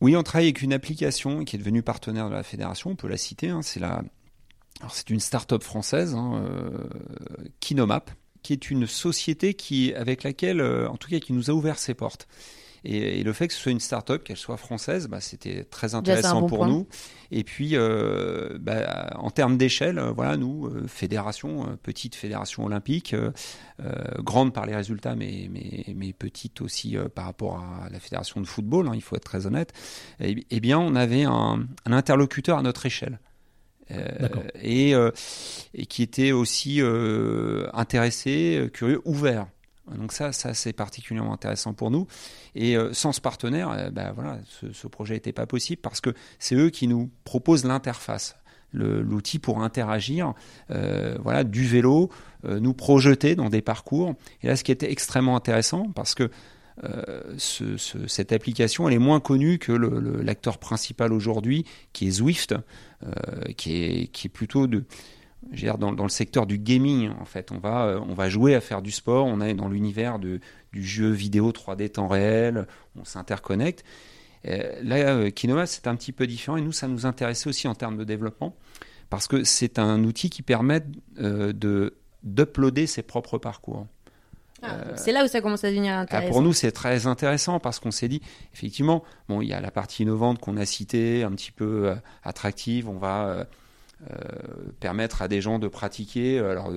Oui, on travaille avec une application qui est devenue partenaire de la fédération, on peut la citer, hein, c'est une start-up française, hein, euh, Kinomap, qui est une société avec laquelle, euh, en tout cas, qui nous a ouvert ses portes. Et, le fait que ce soit une start-up, qu'elle soit française, bah, c'était très intéressant pour nous. Et puis, euh, bah, en termes d'échelle, euh, voilà, nous, euh, fédération, petite fédération olympique, grande par les résultats, mais, mais, mais petite aussi par rapport à la fédération de football, hein, il faut être très honnête, eh, eh bien, on avait un, un, interlocuteur à notre échelle. et, et, qui était aussi intéressé, curieux, ouvert. Donc ça, ça c'est particulièrement intéressant pour nous. Et euh, sans ce partenaire, euh, bah, voilà, ce, projet n'était pas possible parce que c'est eux qui nous proposent l'interface, l'outil pour interagir, euh, voilà, du vélo, nous projeter dans des parcours. Et là, ce qui était extrêmement intéressant, parce que cette application, elle est moins connue que l'acteur principal aujourd'hui, qui est Zwift, qui, est, qui est plutôt de dans, dans, le secteur du gaming, en fait. On va, euh, on va jouer à faire du sport, on est dans l'univers du jeu vidéo 3D temps réel, on s'interconnecte. Euh, là, euh, Kinoma, c'est un petit peu différent et nous, ça nous intéressait aussi en termes de développement parce que c'est un outil qui permet de d'uploader ses propres parcours. Ah, c'est là où ça commence à devenir ah, intéressant. pour nous, c'est très intéressant parce qu'on s'est dit, effectivement, bon, il y a la partie innovante qu'on a citée, un petit peu attractive. On va euh, permettre à des gens de pratiquer, euh, alors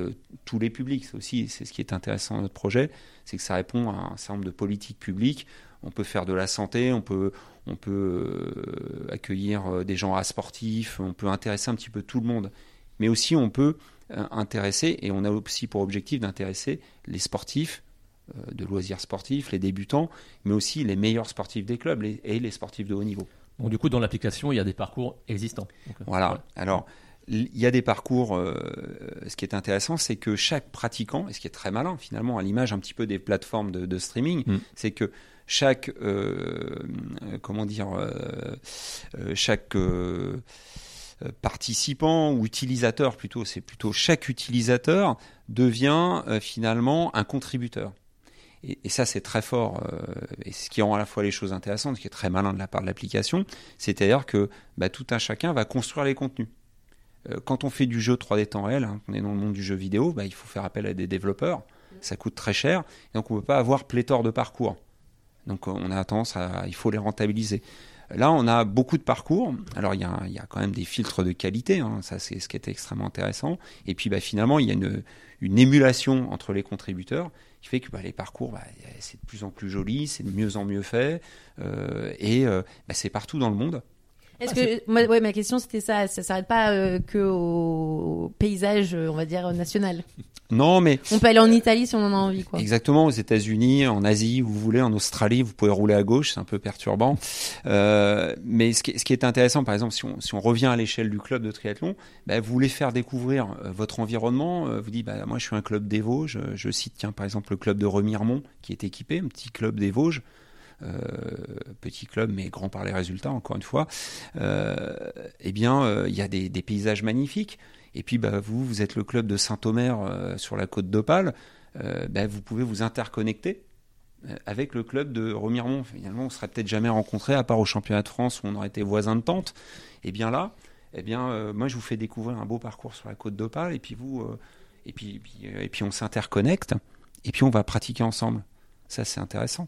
tous les publics, c'est aussi c'est ce qui est intéressant dans notre projet, c'est que ça répond à un certain nombre de politiques publiques. On peut faire de la santé, on peut, on peut euh, accueillir des gens à sportifs, on peut intéresser un petit peu tout le monde. Mais aussi on peut intéresser, et on a aussi pour objectif d'intéresser les sportifs, de loisirs sportifs, les débutants, mais aussi les meilleurs sportifs des clubs et les sportifs de haut niveau. Donc du coup, dans l'application, il y a des parcours existants. voilà. Alors, il y a des parcours. Euh, ce qui est intéressant, c'est que chaque pratiquant, et ce qui est très malin finalement, à l'image un petit peu des plateformes de, streaming, mm. c'est que chaque euh, comment dire euh, chaque participant ou utilisateur plutôt, c'est plutôt chaque utilisateur devient finalement un contributeur. Et, ça, c'est très fort. et ce qui rend à la fois les choses intéressantes, ce qui est très malin de la part de l'application, c'est-à-dire que bah, tout un chacun va construire les contenus. Euh, quand on fait du jeu 3D temps réel, hein, on est dans le monde du jeu vidéo, bah, il faut faire appel à des développeurs. Ça coûte très cher. Et donc on ne peut pas avoir pléthore de parcours. Donc on a tendance à. Il faut les rentabiliser. Là, on a beaucoup de parcours. Alors, il y a, quand même des filtres de qualité. Hein. Ça, c'est ce qui était extrêmement intéressant. Et puis, bah, finalement, il y a une, émulation entre les contributeurs qui fait que bah, les parcours, bah, c'est de plus en plus joli, c'est de mieux en mieux fait. Euh, et euh, c'est partout dans le monde. Est-ce que, ouais, ma question c'était ça, ça s'arrête pas euh, que au paysage, euh, on va dire national? Non, mais on peut aller en Italie si on en a envie, quoi. Exactement, aux États-Unis, en Asie, vous voulez, en Australie, vous pouvez rouler à gauche, c'est un peu perturbant. Euh, mais ce qui, ce qui, est intéressant, par exemple, si on, si on revient à l'échelle du club de triathlon, bah, vous voulez faire découvrir euh, votre environnement. vous dites, bah, moi, je suis un club des Vosges. Je cite, tiens, par exemple, le club de Remiremont, qui est équipé, un petit club des Vosges. Euh, petit club mais grand par les résultats encore une fois, euh, eh bien euh, il y a des, paysages magnifiques. Et puis bah, vous, vous êtes le club de Saint-Omer sur la côte d'Opale, bah, vous pouvez vous interconnecter avec le club de Remiremont. Finalement, on serait peut-être jamais rencontrés à part au championnat de France où on aurait été voisins de tente. Et eh bien là, eh bien, moi, je vous fais découvrir un beau parcours sur la côte d'Opale, et puis vous, et puis, et puis on s'interconnecte, et puis on va pratiquer ensemble. Ça, c'est intéressant.